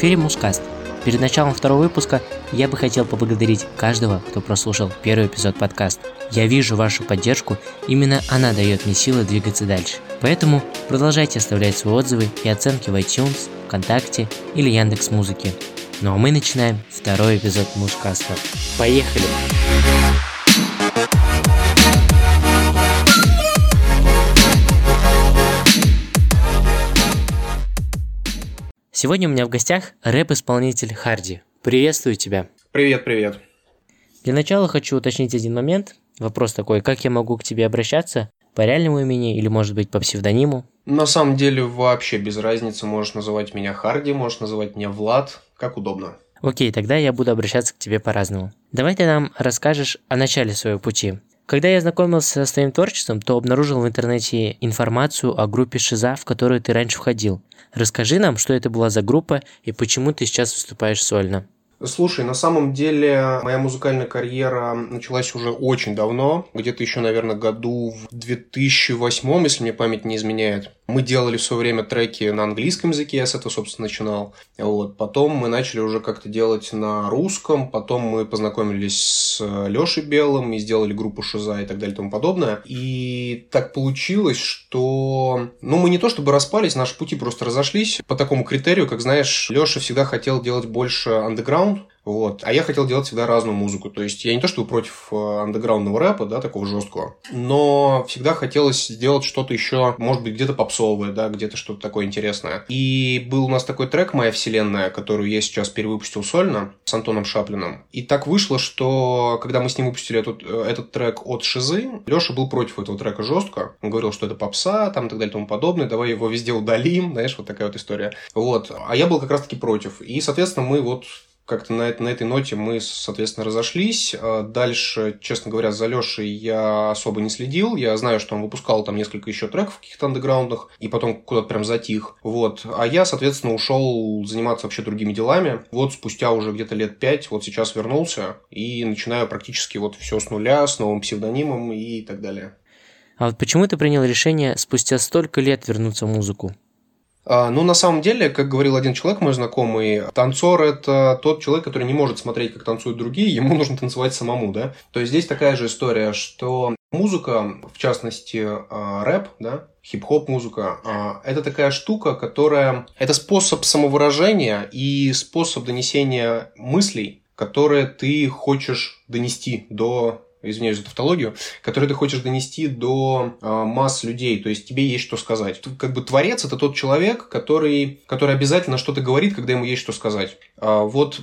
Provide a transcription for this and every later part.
Эфире Мускаст. Перед началом второго выпуска я бы хотел поблагодарить каждого, кто прослушал первый эпизод подкаста. Я вижу вашу поддержку, именно она дает мне силы двигаться дальше. Поэтому продолжайте оставлять свои отзывы и оценки в iTunes, ВКонтакте или Яндекс Музыки. Ну а мы начинаем второй эпизод Мускаста. Поехали! Сегодня у меня в гостях рэп-исполнитель Харди. Приветствую тебя. Привет, привет. Для начала хочу уточнить один момент. Вопрос такой, как я могу к тебе обращаться? По реальному имени или, может быть, по псевдониму? На самом деле вообще без разницы. Можешь называть меня Харди, можешь называть меня Влад, как удобно. Окей, тогда я буду обращаться к тебе по-разному. Давай ты нам расскажешь о начале своего пути. Когда я знакомился с твоим творчеством, то обнаружил в интернете информацию о группе Шиза, в которую ты раньше входил. Расскажи нам, что это была за группа и почему ты сейчас выступаешь сольно. Слушай, на самом деле моя музыкальная карьера началась уже очень давно, где-то еще, наверное, году в 2008, если мне память не изменяет. Мы делали в свое время треки на английском языке, я с этого, собственно, начинал. Вот. Потом мы начали уже как-то делать на русском, потом мы познакомились с Лешей Белым и сделали группу Шиза и так далее и тому подобное. И так получилось, что... Ну, мы не то чтобы распались, наши пути просто разошлись по такому критерию, как, знаешь, Леша всегда хотел делать больше андеграунд, вот. А я хотел делать всегда разную музыку. То есть я не то чтобы против э, андеграундного рэпа, да, такого жесткого, но всегда хотелось сделать что-то еще, может быть, где-то попсовое, да, где-то что-то такое интересное. И был у нас такой трек «Моя вселенная», которую я сейчас перевыпустил сольно с Антоном Шаплиным. И так вышло, что когда мы с ним выпустили этот, э, этот трек от Шизы, Леша был против этого трека жестко. Он говорил, что это попса, там и так далее и тому подобное, давай его везде удалим, знаешь, вот такая вот история. Вот. А я был как раз-таки против. И, соответственно, мы вот как-то на, на этой ноте мы, соответственно, разошлись. А дальше, честно говоря, за Лешей я особо не следил. Я знаю, что он выпускал там несколько еще треков каких-то андеграундных, и потом куда-то прям затих. Вот. А я, соответственно, ушел заниматься вообще другими делами. Вот спустя уже где-то лет пять, вот сейчас вернулся и начинаю практически вот все с нуля, с новым псевдонимом и так далее. А вот почему ты принял решение спустя столько лет вернуться в музыку? А, ну, на самом деле, как говорил один человек, мой знакомый, танцор – это тот человек, который не может смотреть, как танцуют другие, ему нужно танцевать самому, да? То есть здесь такая же история, что музыка, в частности, а, рэп, да, хип-хоп музыка, а, это такая штука, которая… Это способ самовыражения и способ донесения мыслей, которые ты хочешь донести до извиняюсь за тавтологию, который ты хочешь донести до э, масс людей, то есть тебе есть что сказать. Как бы творец это тот человек, который, который обязательно что-то говорит, когда ему есть что сказать. А вот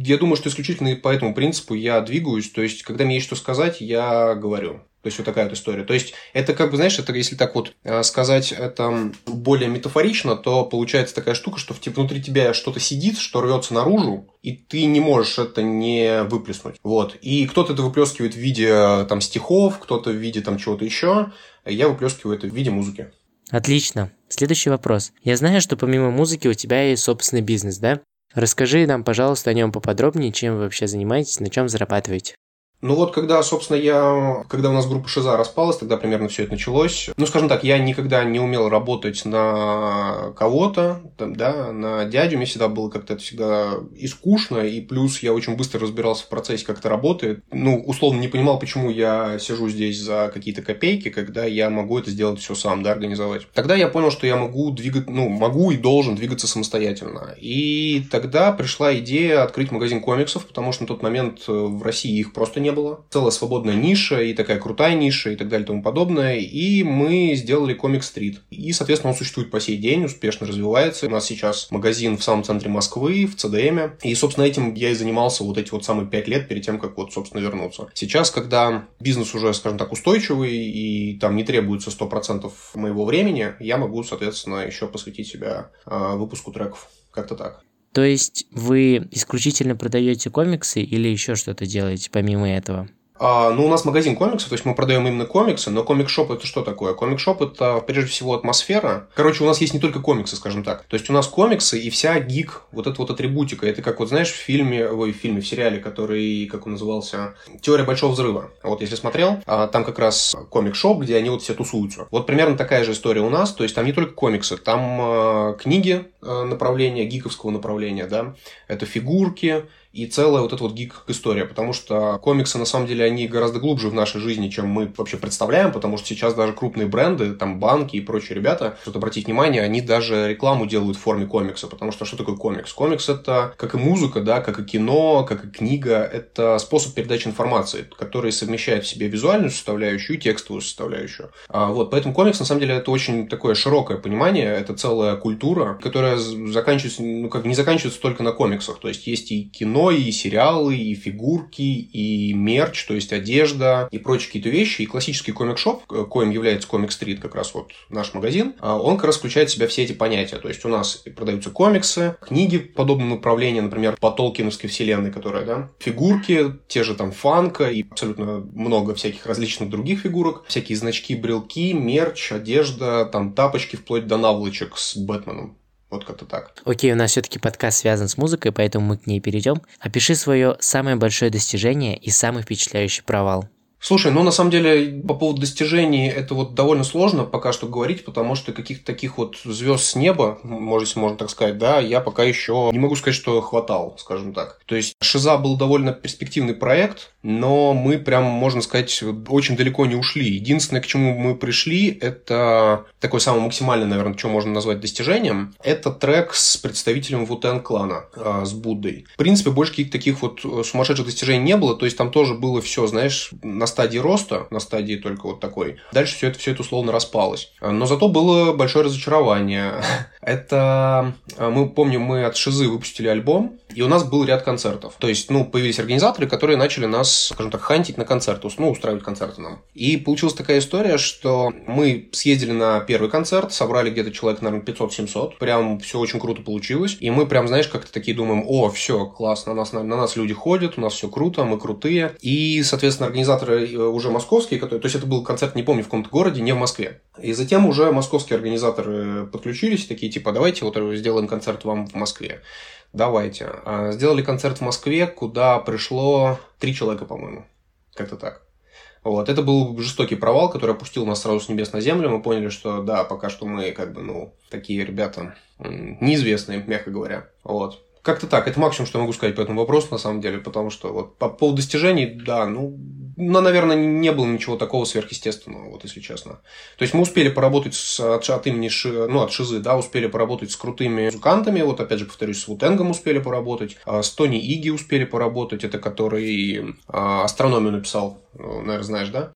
я думаю, что исключительно по этому принципу я двигаюсь, то есть когда мне есть что сказать, я говорю. То есть вот такая вот история. То есть это как бы, знаешь, это если так вот э, сказать это более метафорично, то получается такая штука, что типа, внутри тебя что-то сидит, что рвется наружу, и ты не можешь это не выплеснуть. Вот. И кто-то это выплескивает в виде там стихов, кто-то в виде там чего-то еще. Я выплескиваю это в виде музыки. Отлично. Следующий вопрос. Я знаю, что помимо музыки у тебя есть собственный бизнес, да? Расскажи нам, пожалуйста, о нем поподробнее, чем вы вообще занимаетесь, на чем зарабатываете. Ну вот, когда, собственно, я, когда у нас группа Шиза распалась, тогда примерно все это началось. Ну, скажем так, я никогда не умел работать на кого-то, да, на дядю. Мне всегда было как-то это всегда и скучно, и плюс я очень быстро разбирался в процессе, как это работает. Ну, условно, не понимал, почему я сижу здесь за какие-то копейки, когда я могу это сделать все сам, да, организовать. Тогда я понял, что я могу двигать, ну, могу и должен двигаться самостоятельно. И тогда пришла идея открыть магазин комиксов, потому что на тот момент в России их просто не не было. Целая свободная ниша и такая крутая ниша и так далее и тому подобное. И мы сделали Комик Стрит. И, соответственно, он существует по сей день, успешно развивается. У нас сейчас магазин в самом центре Москвы, в ЦДМ. И, собственно, этим я и занимался вот эти вот самые пять лет перед тем, как вот, собственно, вернуться. Сейчас, когда бизнес уже, скажем так, устойчивый и там не требуется 100% моего времени, я могу, соответственно, еще посвятить себя э, выпуску треков. Как-то так. То есть вы исключительно продаете комиксы или еще что-то делаете помимо этого? А, ну, у нас магазин комиксов, то есть мы продаем именно комиксы, но комик-шоп это что такое? Комик-шоп это прежде всего атмосфера. Короче, у нас есть не только комиксы, скажем так. То есть у нас комиксы и вся гик, вот эта вот атрибутика. Это как вот знаешь в фильме, ой, в фильме, в сериале, который, как он назывался, «Теория большого взрыва». Вот если смотрел, а, там как раз комик-шоп, где они вот все тусуются. Вот примерно такая же история у нас, то есть там не только комиксы, там э, книги э, направления, гиковского направления, да, это фигурки, и целая вот эта вот гик-история, потому что комиксы, на самом деле, они гораздо глубже в нашей жизни, чем мы вообще представляем, потому что сейчас даже крупные бренды, там банки и прочие ребята, что обратить внимание, они даже рекламу делают в форме комикса, потому что что такое комикс? Комикс это как и музыка, да, как и кино, как и книга, это способ передачи информации, который совмещает в себе визуальную составляющую и текстовую составляющую. А, вот, поэтому комикс, на самом деле, это очень такое широкое понимание, это целая культура, которая заканчивается, ну, как не заканчивается только на комиксах, то есть есть и кино, и сериалы, и фигурки, и мерч, то есть одежда, и прочие какие-то вещи. И классический комик-шоп, коим является комик-стрит, как раз вот наш магазин, а он как раз включает в себя все эти понятия. То есть у нас продаются комиксы, книги подобного направления, например, по Толкиновской вселенной, которая, да, фигурки, те же там фанка и абсолютно много всяких различных других фигурок, всякие значки, брелки, мерч, одежда, там тапочки, вплоть до наволочек с Бэтменом. Вот как-то так. Окей, у нас все-таки подкаст связан с музыкой, поэтому мы к ней перейдем. Опиши свое самое большое достижение и самый впечатляющий провал. Слушай, ну на самом деле по поводу достижений это вот довольно сложно пока что говорить, потому что каких-то таких вот звезд с неба, может, можно так сказать, да, я пока еще не могу сказать, что хватал, скажем так. То есть Шиза был довольно перспективный проект, но мы прям, можно сказать, очень далеко не ушли. Единственное, к чему мы пришли, это такое самое максимальное, наверное, что можно назвать достижением, это трек с представителем Вутен клана, э, с Буддой. В принципе, больше каких-то таких вот сумасшедших достижений не было, то есть там тоже было все, знаешь, на стадии роста, на стадии только вот такой. Дальше все это, все это условно распалось. Но зато было большое разочарование. Это, э, мы помним, мы от Шизы выпустили альбом, и у нас был ряд концертов. То есть, ну, появились организаторы, которые начали нас, скажем так, хантить на концерты, ну, устраивать концерты нам. И получилась такая история, что мы съездили на первый концерт, собрали где-то человек, наверное, 500-700. Прям все очень круто получилось. И мы прям, знаешь, как-то такие думаем, о, все, классно, на нас, на, на нас люди ходят, у нас все круто, мы крутые. И, соответственно, организаторы Э, уже московские, которые, то есть это был концерт, не помню, в каком-то городе, не в Москве. И затем уже московские организаторы подключились, такие типа, давайте вот сделаем концерт вам в Москве. Давайте. А, сделали концерт в Москве, куда пришло три человека, по-моему. Как-то так. Вот. Это был жестокий провал, который опустил нас сразу с небес на землю. Мы поняли, что да, пока что мы как бы, ну, такие ребята неизвестные, мягко говоря. Вот. Как-то так. Это максимум, что я могу сказать по этому вопросу, на самом деле, потому что вот по поводу достижений, да, ну, ну, наверное, не было ничего такого сверхъестественного, вот если честно. То есть мы успели поработать с, от, от имени, Ши, ну, от Шизы, да, успели поработать с крутыми музыкантами, вот опять же повторюсь, с Вутенгом успели поработать, а с Тони Иги успели поработать, это который а, астрономию написал, ну, наверное, знаешь, да?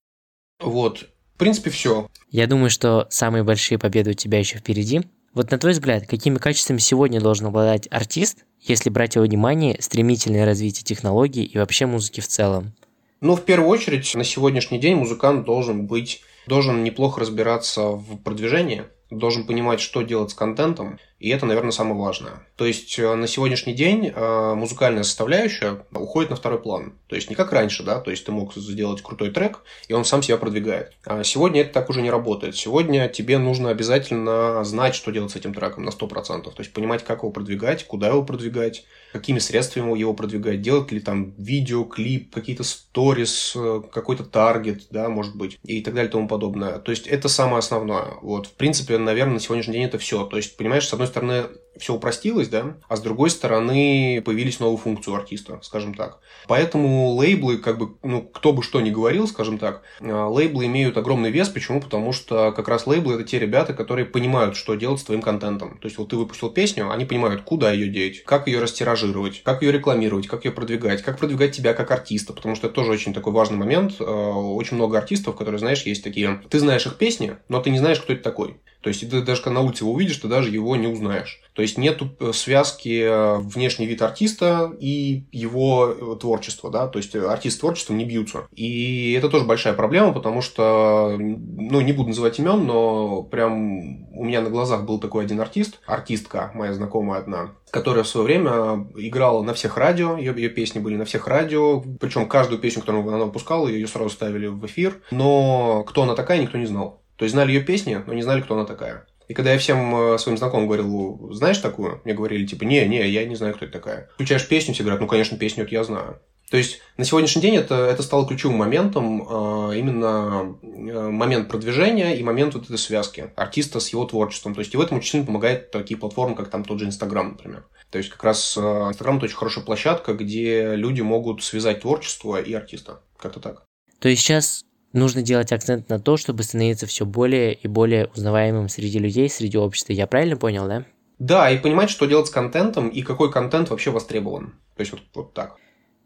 Вот. В принципе, все. Я думаю, что самые большие победы у тебя еще впереди. Вот на твой взгляд, какими качествами сегодня должен обладать артист, если брать его внимание стремительное развитие технологий и вообще музыки в целом? Ну, в первую очередь, на сегодняшний день музыкант должен быть, должен неплохо разбираться в продвижении, должен понимать, что делать с контентом, и это, наверное, самое важное. То есть э, на сегодняшний день э, музыкальная составляющая уходит на второй план. То есть не как раньше, да, то есть ты мог сделать крутой трек, и он сам себя продвигает. А сегодня это так уже не работает. Сегодня тебе нужно обязательно знать, что делать с этим треком на 100%. То есть понимать, как его продвигать, куда его продвигать, какими средствами его продвигать, делать ли там видео, клип, какие-то сторис, э, какой-то таргет, да, может быть, и так далее и тому подобное. То есть это самое основное. Вот, в принципе, наверное, на сегодняшний день это все. То есть, понимаешь, с одной стороны, все упростилось, да, а с другой стороны появились новые функции у артиста, скажем так. Поэтому лейблы, как бы, ну, кто бы что ни говорил, скажем так, а, лейблы имеют огромный вес. Почему? Потому что как раз лейблы – это те ребята, которые понимают, что делать с твоим контентом. То есть, вот ты выпустил песню, они понимают, куда ее деть, как ее растиражировать, как ее рекламировать, как ее продвигать, как продвигать тебя как артиста, потому что это тоже очень такой важный момент. А, очень много артистов, которые, знаешь, есть такие, ты знаешь их песни, но ты не знаешь, кто это такой. То есть, ты даже когда на улице его увидишь, ты даже его не узнаешь. То есть нет связки внешний вид артиста и его творчество, да, то есть артист с творчеством не бьются. И это тоже большая проблема, потому что, ну, не буду называть имен, но прям у меня на глазах был такой один артист, артистка моя знакомая одна, которая в свое время играла на всех радио, ее, ее песни были на всех радио, причем каждую песню, которую она выпускала, ее сразу ставили в эфир, но кто она такая, никто не знал. То есть знали ее песни, но не знали, кто она такая. И когда я всем э, своим знакомым говорил, знаешь такую? Мне говорили, типа, не, не, я не знаю, кто это такая. Включаешь песню, все говорят, ну, конечно, песню это я знаю. То есть на сегодняшний день это, это стало ключевым моментом, а, именно э, момент продвижения и момент вот этой связки артиста с его творчеством. То есть и в этом очень сильно помогает такие платформы, как там тот же Инстаграм, например. То есть как раз э, Инстаграм это очень хорошая площадка, где люди могут связать творчество и артиста. Как-то так. То есть сейчас нужно делать акцент на то, чтобы становиться все более и более узнаваемым среди людей, среди общества. Я правильно понял, да? Да, и понимать, что делать с контентом и какой контент вообще востребован. То есть вот, вот так.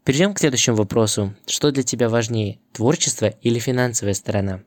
Перейдем к следующему вопросу. Что для тебя важнее, творчество или финансовая сторона?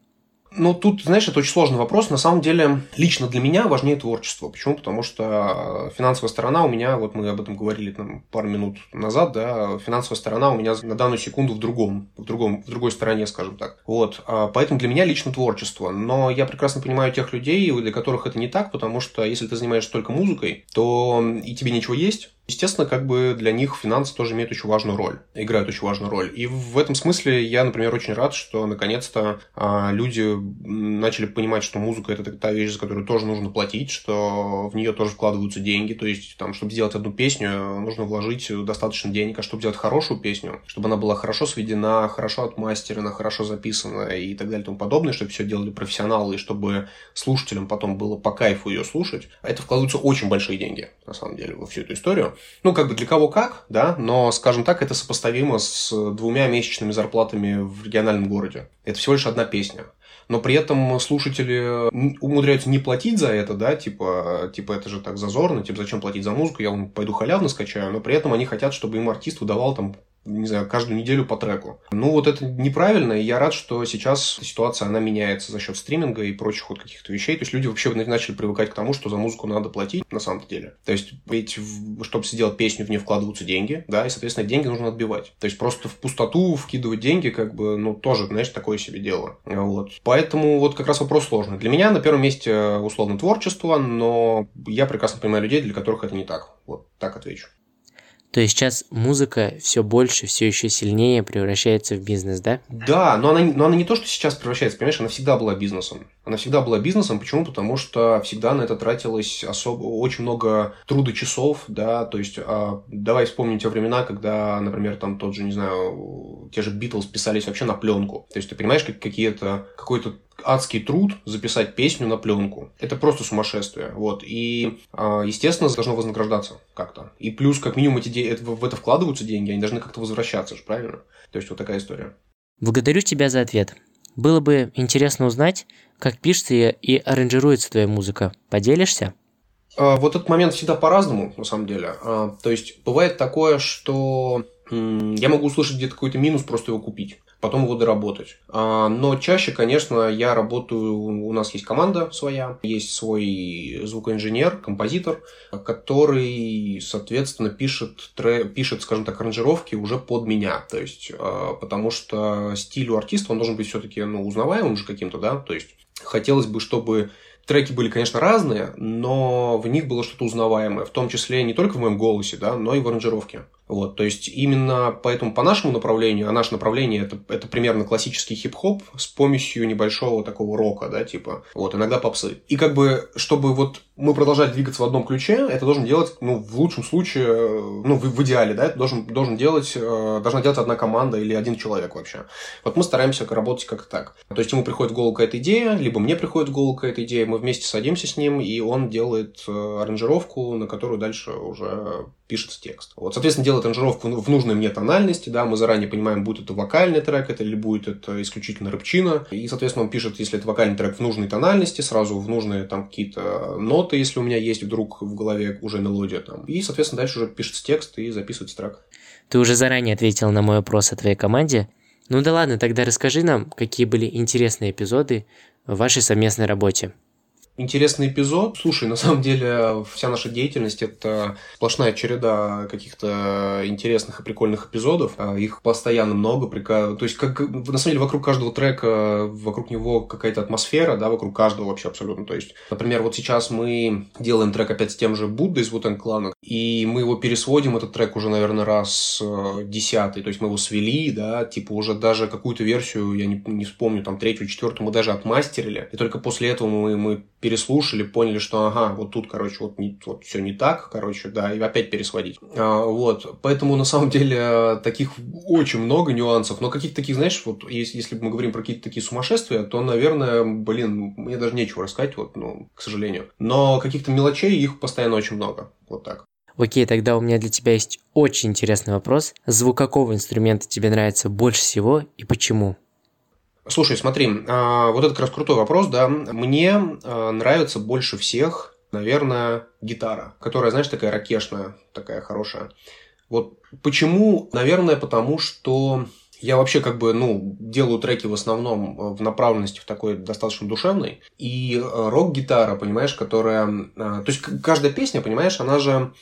Ну, тут, знаешь, это очень сложный вопрос. На самом деле, лично для меня важнее творчество. Почему? Потому что финансовая сторона у меня, вот мы об этом говорили там, пару минут назад, да, финансовая сторона у меня на данную секунду в другом, в другом, в другой стороне, скажем так. Вот, а поэтому для меня лично творчество. Но я прекрасно понимаю тех людей, для которых это не так, потому что если ты занимаешься только музыкой, то и тебе ничего есть, Естественно, как бы для них финансы тоже имеют очень важную роль, играют очень важную роль. И в этом смысле я, например, очень рад, что наконец-то а, люди начали понимать, что музыка это та вещь, за которую тоже нужно платить, что в нее тоже вкладываются деньги. То есть, там, чтобы сделать одну песню, нужно вложить достаточно денег, а чтобы сделать хорошую песню, чтобы она была хорошо сведена, хорошо отмастерена, хорошо записана и так далее и тому подобное, чтобы все делали профессионалы, и чтобы слушателям потом было по кайфу ее слушать, это вкладываются очень большие деньги, на самом деле, во всю эту историю. Ну, как бы для кого как, да, но, скажем так, это сопоставимо с двумя месячными зарплатами в региональном городе. Это всего лишь одна песня но при этом слушатели умудряются не платить за это, да, типа, типа это же так зазорно, типа зачем платить за музыку, я пойду халявно скачаю, но при этом они хотят, чтобы им артист выдавал там не знаю, каждую неделю по треку. Ну, вот это неправильно, и я рад, что сейчас ситуация, она меняется за счет стриминга и прочих вот каких-то вещей. То есть люди вообще начали привыкать к тому, что за музыку надо платить на самом деле. То есть, ведь, чтобы сделать песню, в нее вкладываются деньги, да, и, соответственно, деньги нужно отбивать. То есть, просто в пустоту вкидывать деньги, как бы, ну, тоже, знаешь, такое себе дело. Вот. Поэтому вот как раз вопрос сложный. Для меня на первом месте, условно, творчество, но я прекрасно понимаю людей, для которых это не так. Вот так отвечу. То есть сейчас музыка все больше, все еще сильнее превращается в бизнес, да? Да, но она, но она не то, что сейчас превращается, понимаешь, она всегда была бизнесом. Она всегда была бизнесом. Почему? Потому что всегда на это тратилось особо, очень много труда часов, да, то есть а, давай вспомним те времена, когда, например, там тот же, не знаю, те же Битлз писались вообще на пленку. То есть ты понимаешь, как какие-то, какой-то адский труд записать песню на пленку. Это просто сумасшествие. Вот. И, а, естественно, должно вознаграждаться как-то. И плюс, как минимум, эти де... в это вкладываются деньги, они должны как-то возвращаться же, правильно? То есть вот такая история. Благодарю тебя за ответ. Было бы интересно узнать, как пишется и аранжируется твоя музыка. Поделишься? А, вот этот момент всегда по-разному, на самом деле. А, то есть бывает такое, что я могу услышать где-то какой-то минус, просто его купить потом его доработать. А, но чаще, конечно, я работаю, у нас есть команда своя, есть свой звукоинженер, композитор, который, соответственно, пишет, пишет, скажем так, аранжировки уже под меня. То есть, а, потому что стиль у артиста, он должен быть все-таки ну, узнаваемым же каким-то, да, то есть хотелось бы, чтобы треки были, конечно, разные, но в них было что-то узнаваемое, в том числе не только в моем голосе, да, но и в аранжировке. Вот, то есть именно поэтому по нашему направлению, а наше направление это, это примерно классический хип-хоп с помощью небольшого такого рока, да, типа, вот, иногда попсы. И как бы, чтобы вот мы продолжали двигаться в одном ключе, это должен делать, ну, в лучшем случае, ну, в, в идеале, да, это должен, должен делать, э, должна делать одна команда или один человек вообще. Вот мы стараемся работать как так. То есть ему приходит в голову какая-то идея, либо мне приходит в голову какая-то идея, мы вместе садимся с ним, и он делает э, аранжировку, на которую дальше уже пишется текст. Вот, соответственно, делает аранжировку в нужной мне тональности, да, мы заранее понимаем, будет это вокальный трек, это или будет это исключительно рыбчина, и, соответственно, он пишет, если это вокальный трек в нужной тональности, сразу в нужные там какие-то ноты, если у меня есть вдруг в голове уже мелодия там, и, соответственно, дальше уже пишется текст и записывается трек. Ты уже заранее ответил на мой вопрос о твоей команде. Ну да ладно, тогда расскажи нам, какие были интересные эпизоды в вашей совместной работе. Интересный эпизод. Слушай, на самом деле вся наша деятельность – это сплошная череда каких-то интересных и прикольных эпизодов. А, их постоянно много. То есть, как, на самом деле, вокруг каждого трека, вокруг него какая-то атмосфера, да, вокруг каждого вообще абсолютно. То есть, например, вот сейчас мы делаем трек опять с тем же Буддой из Вутен Клана, и мы его пересводим, этот трек уже, наверное, раз э, десятый. То есть, мы его свели, да, типа уже даже какую-то версию, я не, не вспомню, там, третью, четвертую, мы даже отмастерили. И только после этого мы, мы переслушали, поняли, что ага, вот тут, короче, вот, не, вот все не так, короче, да, и опять пересводить. А, вот, поэтому на самом деле таких очень много нюансов, но каких-то таких, знаешь, вот если, если мы говорим про какие-то такие сумасшествия, то, наверное, блин, мне даже нечего рассказать, вот, ну, к сожалению. Но каких-то мелочей их постоянно очень много, вот так. Окей, тогда у меня для тебя есть очень интересный вопрос. Звук какого инструмента тебе нравится больше всего и почему? Слушай, смотри, а, вот это как раз крутой вопрос, да. Мне а, нравится больше всех, наверное, гитара, которая, знаешь, такая ракешная, такая хорошая. Вот почему? Наверное, потому что я вообще как бы, ну, делаю треки в основном в направленности в такой достаточно душевной. И а, рок-гитара, понимаешь, которая... То есть каждая песня, понимаешь, она же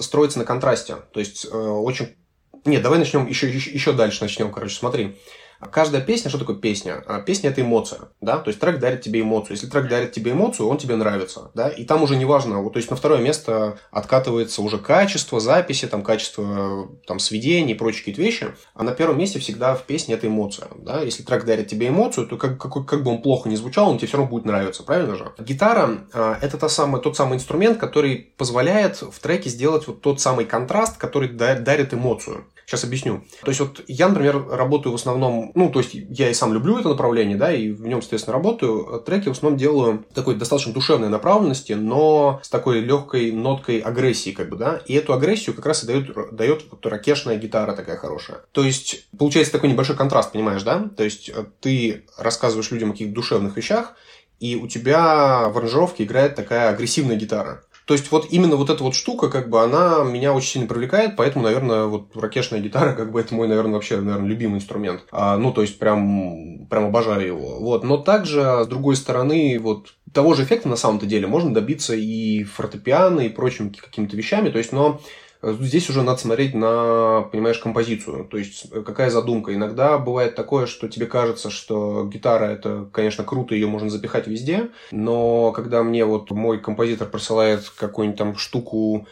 строится на контрасте. То есть очень... Нет, давай начнем еще, еще, еще дальше начнем, короче, смотри. А каждая песня, что такое песня? А песня – это эмоция, да, то есть трек дарит тебе эмоцию. Если трек дарит тебе эмоцию, он тебе нравится, да, и там уже неважно, вот, то есть на второе место откатывается уже качество записи, там, качество там, сведений и прочие какие-то вещи, а на первом месте всегда в песне это эмоция, да, если трек дарит тебе эмоцию, то как, как, как бы он плохо не звучал, он тебе все равно будет нравиться, правильно же? Гитара а, – это та самая, тот самый инструмент, который позволяет в треке сделать вот тот самый контраст, который дарит эмоцию. Сейчас объясню. То есть вот я, например, работаю в основном, ну, то есть я и сам люблю это направление, да, и в нем, соответственно, работаю. Треки в основном делаю такой достаточно душевной направленности, но с такой легкой ноткой агрессии, как бы, да. И эту агрессию как раз и дает, дает вот ракешная гитара такая хорошая. То есть получается такой небольшой контраст, понимаешь, да? То есть э, ты рассказываешь людям о каких-то душевных вещах, и у тебя в аранжировке играет такая агрессивная гитара. То есть вот именно вот эта вот штука, как бы, она меня очень сильно привлекает, поэтому, наверное, вот ракешная гитара, как бы, это мой, наверное, вообще, наверное, любимый инструмент. А, ну, то есть прям, прям обожаю его. Вот. Но также, с другой стороны, вот того же эффекта на самом-то деле можно добиться и фортепиано, и прочими какими-то вещами. То есть, но Здесь уже надо смотреть на, понимаешь, композицию. То есть, э, какая задумка. Иногда бывает такое, что тебе кажется, что гитара это, конечно, круто, ее можно запихать везде, но когда мне вот мой композитор присылает какую-нибудь там штуку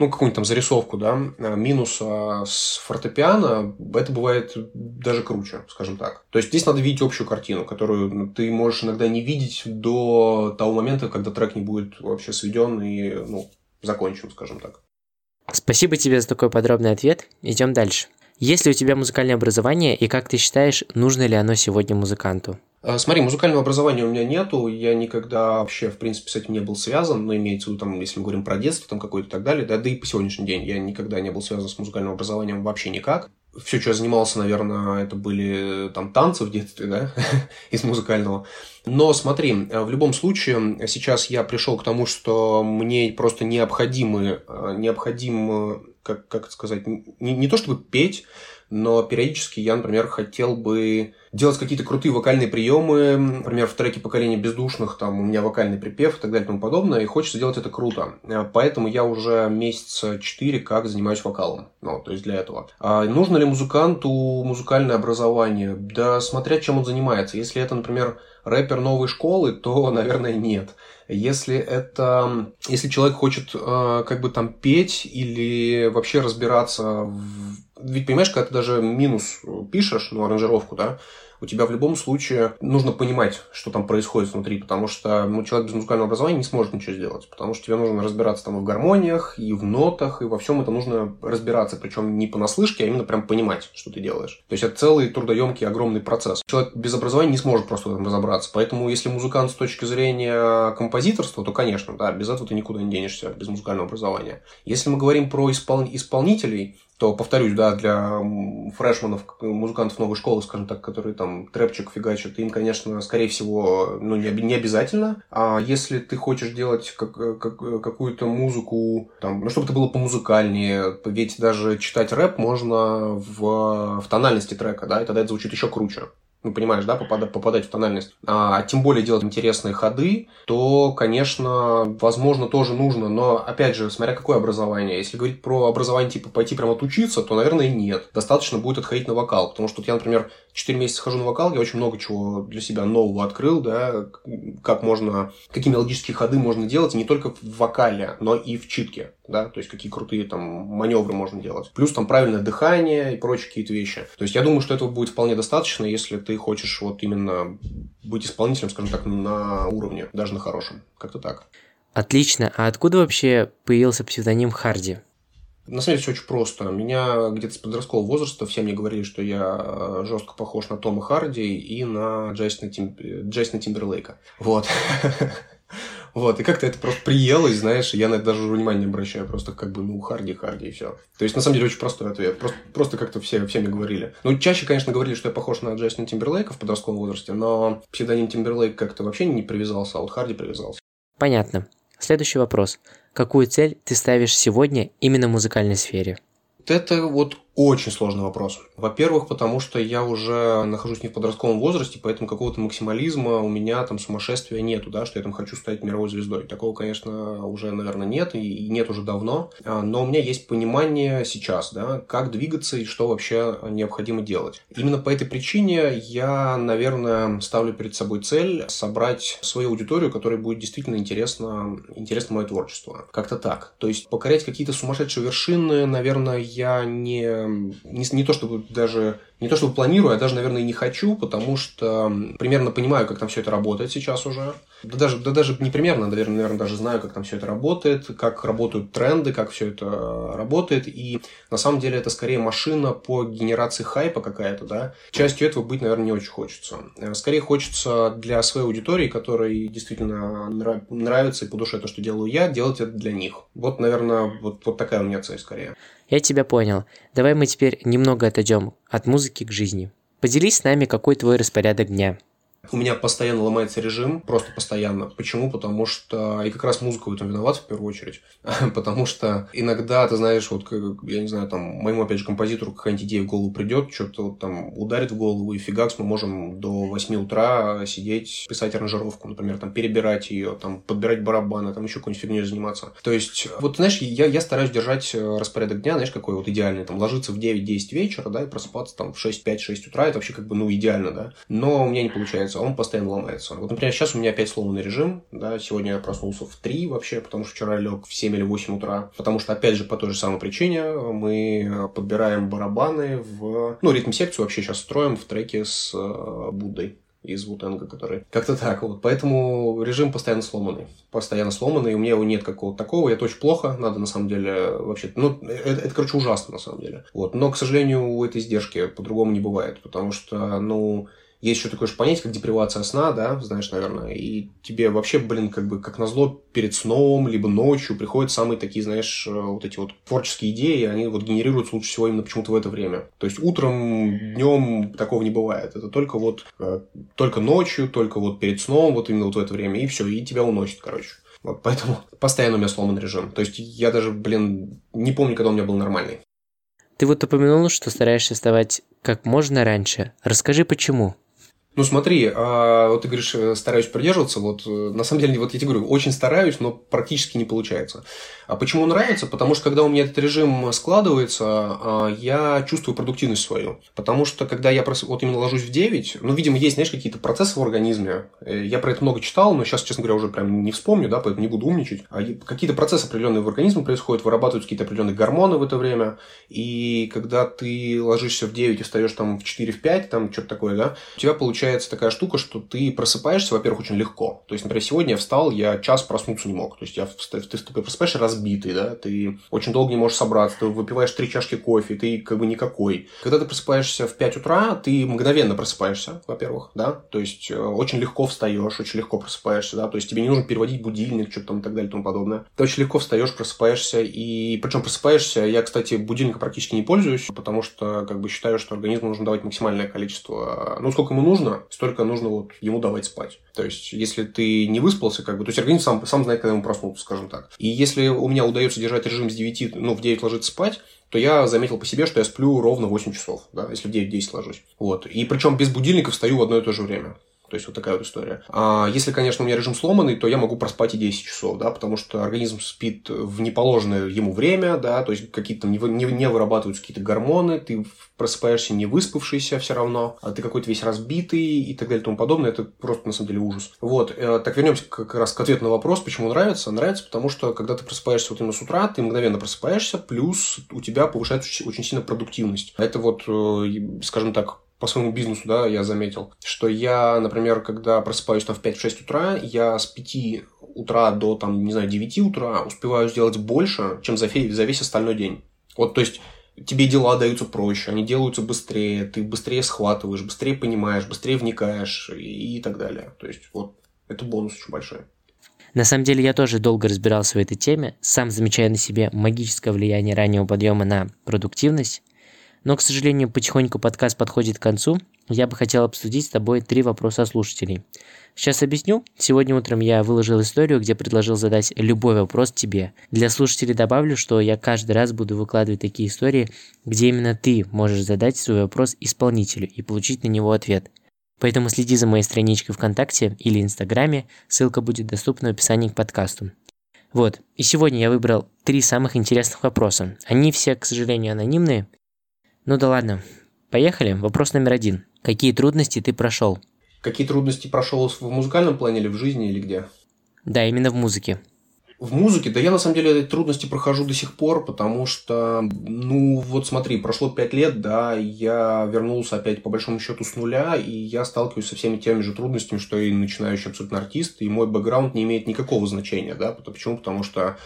ну, какую-нибудь там зарисовку, да, э, минуса с фортепиано, это бывает даже круче, скажем так. То есть здесь надо видеть общую картину, которую ну, ты можешь иногда не видеть до того момента, когда трек не будет вообще сведен и, ну, закончен, скажем так. Спасибо тебе за такой подробный ответ. Идем дальше. Есть ли у тебя музыкальное образование и как ты считаешь, нужно ли оно сегодня музыканту? А, смотри, музыкального образования у меня нету, я никогда вообще, в принципе, с этим не был связан, но имеется в виду, там, если мы говорим про детство, там, какое-то и так далее, да, да и по сегодняшний день я никогда не был связан с музыкальным образованием вообще никак. Все, что я занимался, наверное, это были там танцы в детстве, да, из музыкального. Но смотри, в любом случае, сейчас я пришел к тому, что мне просто необходимы, а, необходимо, как, как сказать, не, не то чтобы петь, но периодически я, например, хотел бы делать какие-то крутые вокальные приемы, например, в треке «Поколение бездушных», там у меня вокальный припев и так далее и тому подобное, и хочется сделать это круто. Э, поэтому я уже месяца четыре как занимаюсь вокалом, ну, то есть для этого. А нужно ли музыканту музыкальное образование? Да смотря чем он занимается. Если это, например, рэпер новой школы, то, наверное, нет. Если это, если человек хочет э, как бы там петь или вообще разбираться в ведь понимаешь, когда ты даже минус пишешь, ну, аранжировку, да, у тебя в любом случае нужно понимать, что там происходит внутри, потому что ну, человек без музыкального образования не сможет ничего сделать, потому что тебе нужно разбираться там и в гармониях, и в нотах, и во всем это нужно разбираться, причем не понаслышке, а именно прям понимать, что ты делаешь. То есть это целый трудоемкий огромный процесс. Человек без образования не сможет просто в этом разобраться, поэтому если музыкант с точки зрения композиторства, то, конечно, да, без этого ты никуда не денешься, без музыкального образования. Если мы говорим про испол... исполнителей, то, повторюсь, да, для фрешманов, музыкантов новой школы, скажем так, которые там трэпчик фигачат, им, конечно, скорее всего, ну, не, не обязательно. А если ты хочешь делать как, как, какую-то музыку, там, ну, чтобы это было помузыкальнее, ведь даже читать рэп можно в, в тональности трека, да, и тогда это звучит еще круче. Ну, понимаешь, да, попадать, попадать в тональность, а тем более делать интересные ходы, то, конечно, возможно, тоже нужно, но, опять же, смотря какое образование. Если говорить про образование, типа, пойти прямо отучиться, то, наверное, нет. Достаточно будет отходить на вокал, потому что вот я, например, 4 месяца хожу на вокал, я очень много чего для себя нового открыл, да, как можно, какие мелодические ходы можно делать, и не только в вокале, но и в читке, да, то есть какие крутые там маневры можно делать. Плюс там правильное дыхание и прочие какие-то вещи. То есть я думаю, что этого будет вполне достаточно, если ты хочешь вот именно быть исполнителем, скажем так, на уровне, даже на хорошем. Как-то так. Отлично. А откуда вообще появился псевдоним Харди? На самом деле все очень просто. Меня где-то с подросткового возраста все мне говорили, что я э, жестко похож на Тома Харди и на Джейсона, Тим... Джейсона Тимберлейка. Вот. Вот, и как-то это просто приелось, знаешь, я на это даже внимания не обращаю, просто как бы, ну, Харди, Харди, и все. То есть, на самом деле, очень простой ответ. Просто, просто как-то все, все мне говорили. Ну, чаще, конечно, говорили, что я похож на Джейсона Тимберлейка в подростковом возрасте, но псевдоним Тимберлейк как-то вообще не привязался, а вот Харди привязался. Понятно. Следующий вопрос. Какую цель ты ставишь сегодня именно в музыкальной сфере? Это вот очень сложный вопрос. Во-первых, потому что я уже нахожусь не в подростковом возрасте, поэтому какого-то максимализма у меня там сумасшествия нету, да, что я там хочу стать мировой звездой. Такого, конечно, уже, наверное, нет, и нет уже давно. А, но у меня есть понимание сейчас, да, как двигаться и что вообще необходимо делать. Именно по этой причине я, наверное, ставлю перед собой цель собрать свою аудиторию, которой будет действительно интересно, интересно мое творчество. Как-то так. То есть покорять какие-то сумасшедшие вершины, наверное, я не не, не то чтобы даже не то чтобы планирую, а даже, наверное, не хочу, потому что примерно понимаю, как там все это работает сейчас уже. Да даже, да даже не примерно, наверное, наверное, даже знаю, как там все это работает, как работают тренды, как все это работает. И на самом деле это скорее машина по генерации хайпа какая-то, да. Частью этого быть, наверное, не очень хочется. Скорее хочется для своей аудитории, которой действительно нравится и по душе то, что делаю я, делать это для них. Вот, наверное, вот, вот такая у меня цель скорее. Я тебя понял. Давай мы теперь немного отойдем от музыки к жизни. Поделись с нами, какой твой распорядок дня. У меня постоянно ломается режим, просто постоянно. Почему? Потому что... И как раз музыка в этом виновата в первую очередь. Потому что иногда, ты знаешь, вот, я не знаю, там, моему, опять же, композитору какая-нибудь идея в голову придет, что-то вот там ударит в голову, и фигакс, мы можем до 8 утра сидеть, писать аранжировку, например, там, перебирать ее, там, подбирать барабаны, там, еще какой-нибудь фигней заниматься. То есть, вот, знаешь, я, я стараюсь держать э, распорядок дня, знаешь, какой вот идеальный, там, ложиться в 9-10 вечера, да, и просыпаться там в 6-5-6 утра, это вообще как бы, ну, идеально, да. Но у меня не получается он постоянно ломается. Вот, например, сейчас у меня опять сломанный режим, да, сегодня я проснулся в 3 вообще, потому что вчера лег в 7 или 8 утра, потому что, опять же, по той же самой причине мы подбираем барабаны в, ну, ритм-секцию вообще сейчас строим в треке с э, Буддой из Вутенга, который... Как-то так вот. Поэтому режим постоянно сломанный. Постоянно сломанный. У меня его нет какого-то такого. Это очень плохо. Надо, на самом деле, вообще... Ну, это, это, короче, ужасно, на самом деле. Вот. Но, к сожалению, у этой издержки по-другому не бывает. Потому что, ну, есть еще такое же понятие, как депривация сна, да, знаешь, наверное, и тебе вообще, блин, как бы, как назло, перед сном, либо ночью приходят самые такие, знаешь, э, вот эти вот творческие идеи, они вот генерируются лучше всего именно почему-то в это время. То есть утром, днем такого не бывает. Это только вот, э, только ночью, только вот перед сном, вот именно вот в это время, и все, и тебя уносит, короче. Вот, поэтому постоянно у меня сломан режим. То есть я даже, блин, не помню, когда у меня был нормальный. Ты вот упомянул, что стараешься вставать как можно раньше. Расскажи, почему? Ну смотри, а, вот ты говоришь, э, стараюсь придерживаться, вот э, на самом деле, вот я тебе говорю, очень стараюсь, но практически не получается. А почему нравится? Потому что когда у меня этот режим складывается, а, я чувствую продуктивность свою. Потому что когда я прос... вот именно ложусь в 9, ну, видимо, есть, знаешь, какие-то процессы в организме. Э, я про это много читал, но сейчас, честно говоря, уже прям не вспомню, да, поэтому не буду умничать. А какие-то процессы определенные в организме происходят, вырабатываются какие-то определенные гормоны в это время. И когда ты ложишься в 9 и встаешь там в 4, в 5, там что-то такое, да, у тебя получается получается такая штука, что ты просыпаешься, во-первых, очень легко. То есть, например, сегодня я встал, я час проснуться не мог. То есть, я, ты, ты просыпаешься разбитый, да, ты очень долго не можешь собраться, ты выпиваешь три чашки кофе, ты как бы никакой. Когда ты просыпаешься в 5 утра, ты мгновенно просыпаешься, во-первых, да, то есть, э, очень легко встаешь, очень легко просыпаешься, да, то есть, тебе не нужно переводить будильник, что-то там и так далее и тому подобное. Ты очень легко встаешь, просыпаешься, и причем просыпаешься, я, кстати, будильника практически не пользуюсь, потому что, как бы, считаю, что организму нужно давать максимальное количество, ну, сколько ему нужно, нужно, столько нужно вот ему давать спать. То есть, если ты не выспался, как бы, то есть организм сам, сам знает, когда ему проснуться, скажем так. И если у меня удается держать режим с 9, ну, в 9 ложиться спать, то я заметил по себе, что я сплю ровно 8 часов, да, если в 9-10 ложусь. Вот. И причем без будильника встаю в одно и то же время. То есть вот такая вот история. А если, конечно, у меня режим сломанный, то я могу проспать и 10 часов, да, потому что организм спит в неположенное ему время, да, то есть какие-то не, не, не вырабатываются какие-то гормоны, ты просыпаешься не выспавшийся все равно, а ты какой-то весь разбитый и так далее и тому подобное. Это просто на самом деле ужас. Вот. Э, так вернемся как раз к ответу на вопрос, почему нравится. Нравится, потому что когда ты просыпаешься вот именно с утра, ты мгновенно просыпаешься, плюс у тебя повышается очень сильно продуктивность. Это вот, э, скажем так, по своему бизнесу, да, я заметил, что я, например, когда просыпаюсь там в 5-6 утра, я с 5 утра до, там, не знаю, 9 утра успеваю сделать больше, чем за, за весь остальной день. Вот, то есть, тебе дела даются проще, они делаются быстрее, ты быстрее схватываешь, быстрее понимаешь, быстрее вникаешь и, и так далее. То есть, вот, это бонус очень большой. На самом деле я тоже долго разбирался в этой теме, сам замечая на себе магическое влияние раннего подъема на продуктивность, но, к сожалению, потихоньку подкаст подходит к концу. Я бы хотел обсудить с тобой три вопроса слушателей. Сейчас объясню. Сегодня утром я выложил историю, где предложил задать любой вопрос тебе. Для слушателей добавлю, что я каждый раз буду выкладывать такие истории, где именно ты можешь задать свой вопрос исполнителю и получить на него ответ. Поэтому следи за моей страничкой ВКонтакте или Инстаграме, ссылка будет доступна в описании к подкасту. Вот, и сегодня я выбрал три самых интересных вопроса. Они все, к сожалению, анонимные, ну да ладно. Поехали. Вопрос номер один. Какие трудности ты прошел? Какие трудности прошел в музыкальном плане или в жизни, или где? Да, именно в музыке. В музыке, да я на самом деле трудности прохожу до сих пор, потому что, ну вот смотри, прошло пять лет, да, я вернулся опять по большому счету с нуля, и я сталкиваюсь со всеми теми же трудностями, что и начинающий абсолютно артист, и мой бэкграунд не имеет никакого значения, да, почему? Потому что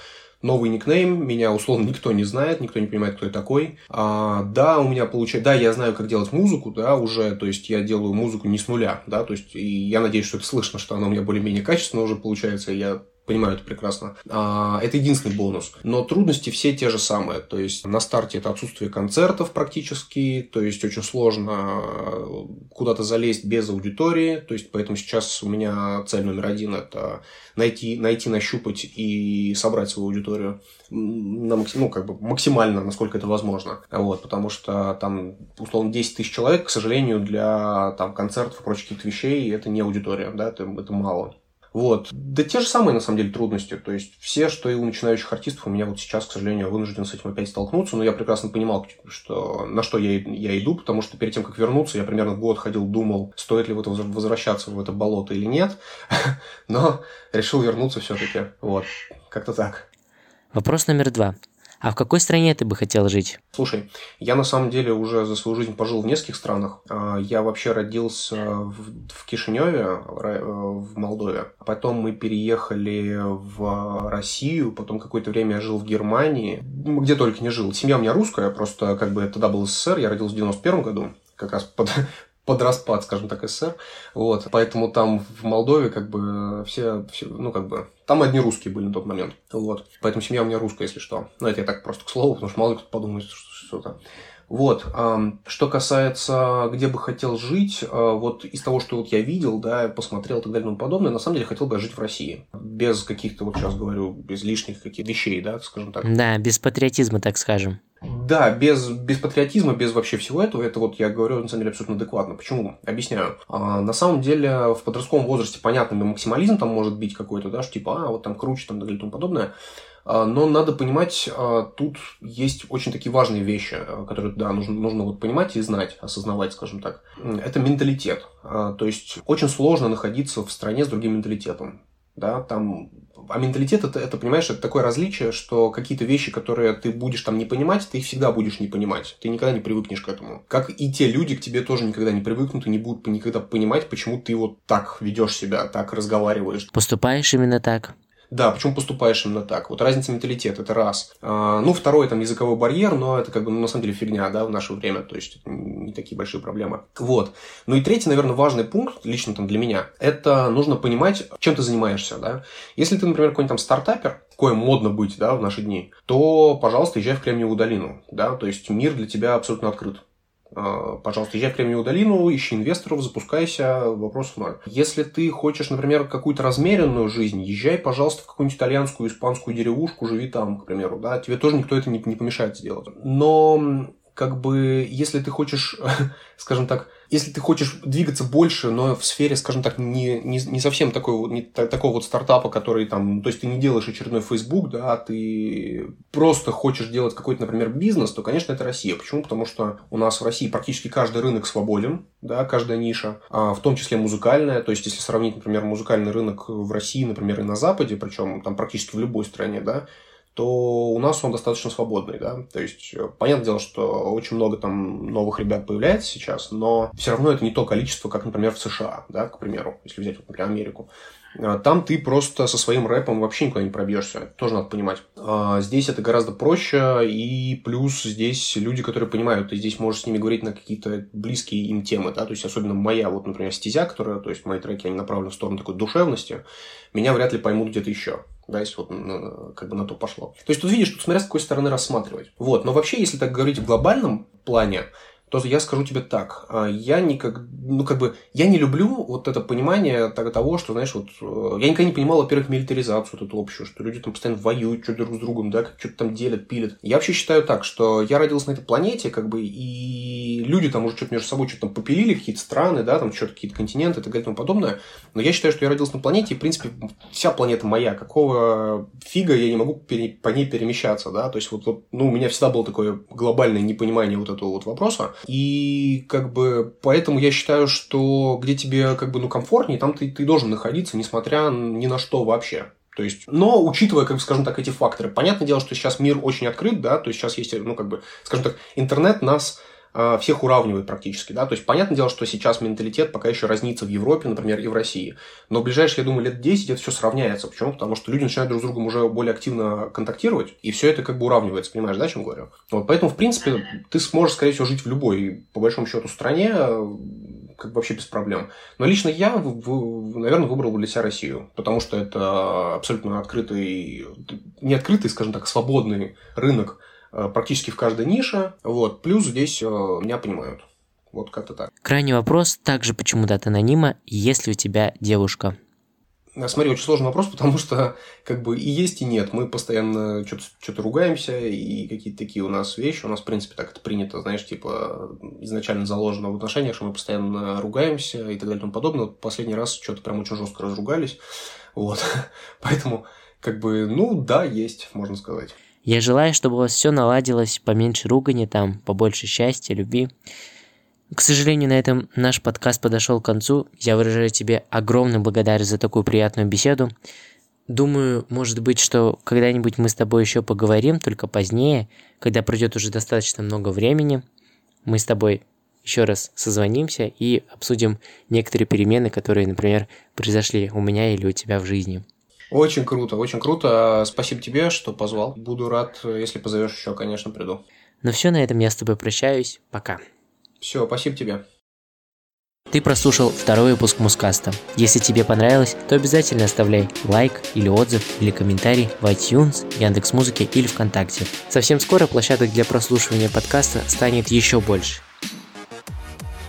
новый никнейм, меня условно никто не знает, никто не понимает, кто я такой. А, да, у меня получается, да, я знаю, как делать музыку, да, уже, то есть я делаю музыку не с нуля, да, то есть и я надеюсь, что это слышно, что она у меня более-менее качественная уже получается, я понимаю это прекрасно. А, это единственный бонус. Но трудности все те же самые. То есть на старте это отсутствие концертов практически, то есть очень сложно э, куда-то залезть без аудитории. То есть поэтому сейчас у меня цель номер один это найти, найти, нащупать и собрать свою аудиторию на ну, как бы максимально, насколько это возможно. Вот, потому что там, условно, 10 тысяч человек, к сожалению, для там, концертов и прочих каких-то вещей это не аудитория, да, это, это мало. Вот. Да те же самые, на самом деле, трудности. То есть, все, что и у начинающих артистов, у меня вот сейчас, к сожалению, вынужден с этим опять столкнуться, но я прекрасно понимал, что, на что я, я иду, потому что перед тем, как вернуться, я примерно год ходил, думал, стоит ли вот возвращаться в это болото или нет, но решил вернуться все-таки. Вот. Как-то так. Вопрос номер два. А в какой стране ты бы хотел жить? Слушай, я на самом деле уже за свою жизнь пожил в нескольких странах. А, я вообще родился в, в Кишиневе, э, в Молдове. Потом мы переехали в Россию, потом какое-то время я жил в Германии. Где только не жил. Семья у меня русская, просто как бы тогда был СССР, я родился в 91 году как раз под, под распад, скажем так, СССР. Вот. Поэтому там в Молдове как бы все, все, ну как бы, там одни русские были на тот момент. Вот. Поэтому семья у меня русская, если что. Ну, это я так просто к слову, потому что мало кто подумает, что что-то. Вот. Что касается, где бы хотел жить, вот из того, что вот я видел, да, посмотрел и так далее и тому подобное, на самом деле хотел бы жить в России. Без каких-то, вот сейчас говорю, без лишних каких-то вещей, да, скажем так. Да, без патриотизма, так скажем. Да, без, без патриотизма, без вообще всего этого, это вот я говорю, на самом деле, абсолютно адекватно. Почему? Объясняю. А, на самом деле, в подростковом возрасте, понятно, максимализм там может быть какой-то, да, что типа, а, вот там круче, там, и тому подобное. А, но надо понимать, а, тут есть очень такие важные вещи, а, которые, да, нужно, нужно вот понимать и знать, осознавать, скажем так. Это менталитет. То есть, очень сложно находиться в стране с другим менталитетом. Да, там а менталитет это, это, понимаешь, это такое различие, что какие-то вещи, которые ты будешь там не понимать, ты их всегда будешь не понимать. Ты никогда не привыкнешь к этому. Как и те люди к тебе тоже никогда не привыкнут и не будут никогда понимать, почему ты вот так ведешь себя, так разговариваешь. Поступаешь именно так. Да, почему поступаешь именно так? Вот разница менталитета, это раз. А, ну, второй, там, языковой барьер, но это как бы, ну, на самом деле, фигня, да, в наше время, то есть не такие большие проблемы. Вот. Ну и третий, наверное, важный пункт, лично там для меня, это нужно понимать, чем ты занимаешься, да. Если ты, например, какой-нибудь там стартапер, коим модно быть, да, в наши дни, то, пожалуйста, езжай в Кремниевую долину, да, то есть мир для тебя абсолютно открыт пожалуйста, езжай в Кремниевую долину, ищи инвесторов, запускайся, вопрос ноль. Если ты хочешь, например, какую-то размеренную жизнь, езжай, пожалуйста, в какую-нибудь итальянскую, испанскую деревушку, живи там, к примеру, да, тебе тоже никто это не, не помешает сделать. Но как бы, если ты хочешь, скажем так, если ты хочешь двигаться больше, но в сфере, скажем так, не, не, не совсем такой, не, такого вот стартапа, который там, то есть ты не делаешь очередной Facebook, да, а ты просто хочешь делать какой-то, например, бизнес, то, конечно, это Россия. Почему? Потому что у нас в России практически каждый рынок свободен, да, каждая ниша, а в том числе музыкальная. То есть, если сравнить, например, музыкальный рынок в России, например, и на Западе, причем там практически в любой стране, да, то у нас он достаточно свободный, да, то есть, э, понятное дело, что очень много там новых ребят появляется сейчас, но все равно это не то количество, как, например, в США, да, к примеру, если взять, например, Америку. А, там ты просто со своим рэпом вообще никуда не пробьешься. Это тоже надо понимать. А здесь это гораздо проще, и плюс здесь люди, которые понимают, ты здесь можешь с ними говорить на какие-то близкие им темы, да, то есть особенно моя, вот, например, стезя, которая, то есть мои треки, они направлены в сторону такой душевности, меня вряд ли поймут где-то еще да, если вот ну, как бы на то пошло. То есть тут видишь, тут смотря с какой стороны рассматривать. Вот, но вообще, если так говорить в глобальном плане, то я скажу тебе так. А, я никак, ну, как бы, я не люблю вот это понимание того, что, знаешь, вот, э, я никогда не понимал, во-первых, милитаризацию вот эту общую, что люди там постоянно воюют что друг с другом, да, что-то там делят, пилят. Я вообще считаю так, что я родился на этой планете, как бы, и люди там уже что-то между собой что-то там попилили, какие-то страны, да, там что-то какие-то континенты и так далее и тому подобное. Но я считаю, что я родился на планете, и, в принципе, вся планета моя. Какого фига я не могу пере, по ней перемещаться, да? То есть, вот, вот, ну, у меня всегда было такое глобальное непонимание вот этого вот вопроса. И как бы поэтому я считаю, что где тебе как бы ну комфортнее, там ты, ты должен находиться, несмотря ни на что вообще. То есть, но учитывая, как скажем так, эти факторы, понятное дело, что сейчас мир очень открыт, да, то есть сейчас есть, ну, как бы, скажем так, интернет нас всех уравнивает практически, да, то есть понятное дело, что сейчас менталитет пока еще разнится в Европе, например, и в России, но в ближайшие, я думаю, лет 10 это все сравняется, почему? Потому что люди начинают друг с другом уже более активно контактировать, и все это как бы уравнивается, понимаешь, да, о чем говорю? Вот, поэтому, в принципе, ты сможешь, скорее всего, жить в любой, по большому счету, стране, как бы вообще без проблем. Но лично я, наверное, выбрал бы для себя Россию, потому что это абсолютно открытый, не открытый, скажем так, свободный рынок Э, практически в каждой нише. Вот. Плюс здесь э, меня понимают. Вот как-то так. Крайний вопрос, также почему-то от анонима, есть ли у тебя девушка? Э, смотри, очень сложный вопрос, потому что как бы и есть, и нет. Мы постоянно что-то, что-то ругаемся, и какие-то такие у нас вещи. У нас, в принципе, так это принято, знаешь, типа изначально заложено в отношениях, что мы постоянно ругаемся и так далее и тому подобное. Вот последний раз что-то прям очень жестко разругались. Вот. Поэтому, как бы, ну да, есть, можно сказать. Я желаю, чтобы у вас все наладилось, поменьше ругани там, побольше счастья, любви. К сожалению, на этом наш подкаст подошел к концу. Я выражаю тебе огромную благодарность за такую приятную беседу. Думаю, может быть, что когда-нибудь мы с тобой еще поговорим, только позднее, когда пройдет уже достаточно много времени. Мы с тобой еще раз созвонимся и обсудим некоторые перемены, которые, например, произошли у меня или у тебя в жизни. Очень круто, очень круто. Спасибо тебе, что позвал. Буду рад, если позовешь еще, конечно, приду. Ну все, на этом я с тобой прощаюсь. Пока. Все, спасибо тебе. Ты прослушал второй выпуск Мускаста. Если тебе понравилось, то обязательно оставляй лайк или отзыв или комментарий в iTunes, Яндекс.Музыке или ВКонтакте. Совсем скоро площадок для прослушивания подкаста станет еще больше.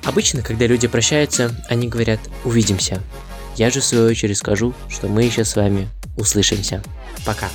Обычно, когда люди прощаются, они говорят «увидимся». Я же в свою очередь скажу, что мы еще с вами услышимся. Пока.